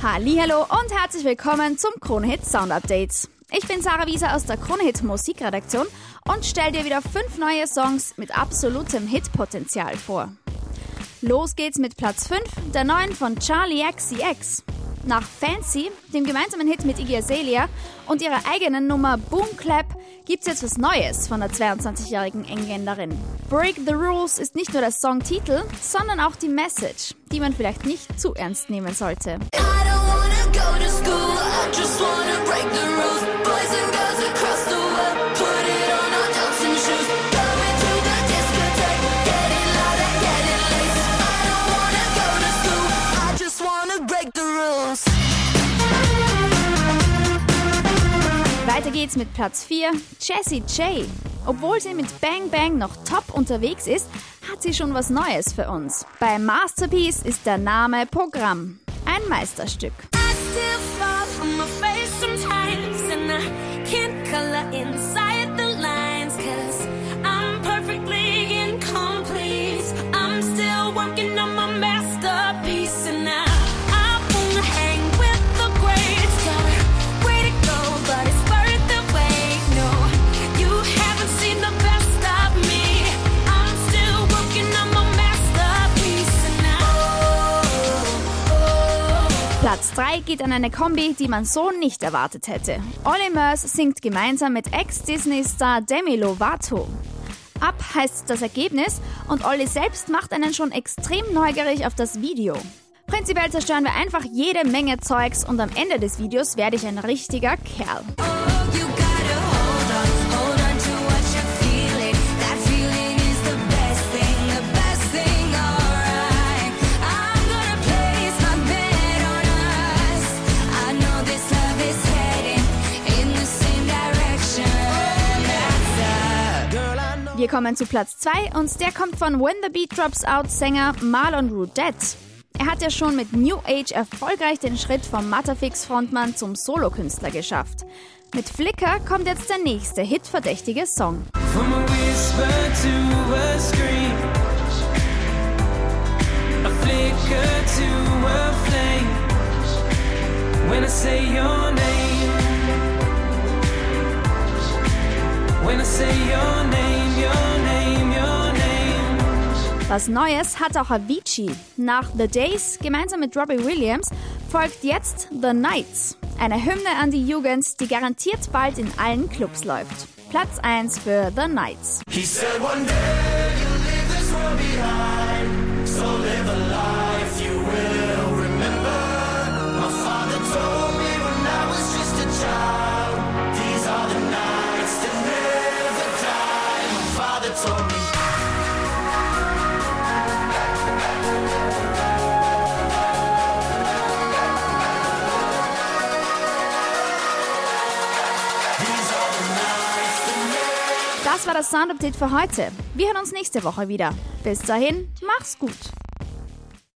Hallo und herzlich willkommen zum Kronehit Sound Update. Ich bin Sarah Wieser aus der Kronehit Musikredaktion und stelle dir wieder fünf neue Songs mit absolutem Hitpotenzial vor. Los geht's mit Platz 5, der neuen von Charlie XCX. Nach Fancy, dem gemeinsamen Hit mit Iggy Azalea und ihrer eigenen Nummer Boom Clap gibt's jetzt was Neues von der 22-jährigen Engländerin. Break the Rules ist nicht nur der Songtitel, sondern auch die Message, die man vielleicht nicht zu ernst nehmen sollte. Weiter geht's mit Platz 4, Jessie J. Obwohl sie mit Bang Bang noch top unterwegs ist, hat sie schon was Neues für uns. Bei Masterpiece ist der Name Programm. Ein Meisterstück. still fall on my face sometimes, and I can't color inside the lines, cause I'm perfectly incomplete. I'm still working on my marriage. Platz 3 geht an eine Kombi, die man so nicht erwartet hätte. Olly Murs singt gemeinsam mit Ex-Disney-Star Demi Lovato. Ab heißt das Ergebnis und Olli selbst macht einen schon extrem neugierig auf das Video. Prinzipiell zerstören wir einfach jede Menge Zeugs und am Ende des Videos werde ich ein richtiger Kerl. Wir kommen zu Platz 2 und der kommt von When the Beat Drops Out Sänger Marlon Roudette. Er hat ja schon mit New Age erfolgreich den Schritt vom Matterfix-Frontmann zum Solokünstler geschafft. Mit Flickr kommt jetzt der nächste hitverdächtige Song. When I say your name, when I say your name. Was Neues hat auch Avicii. Nach The Days gemeinsam mit Robbie Williams folgt jetzt The Nights, eine Hymne an die Jugend, die garantiert bald in allen Clubs läuft. Platz 1 für The Nights. Das war das Sound Update für heute. Wir hören uns nächste Woche wieder. Bis dahin, mach's gut.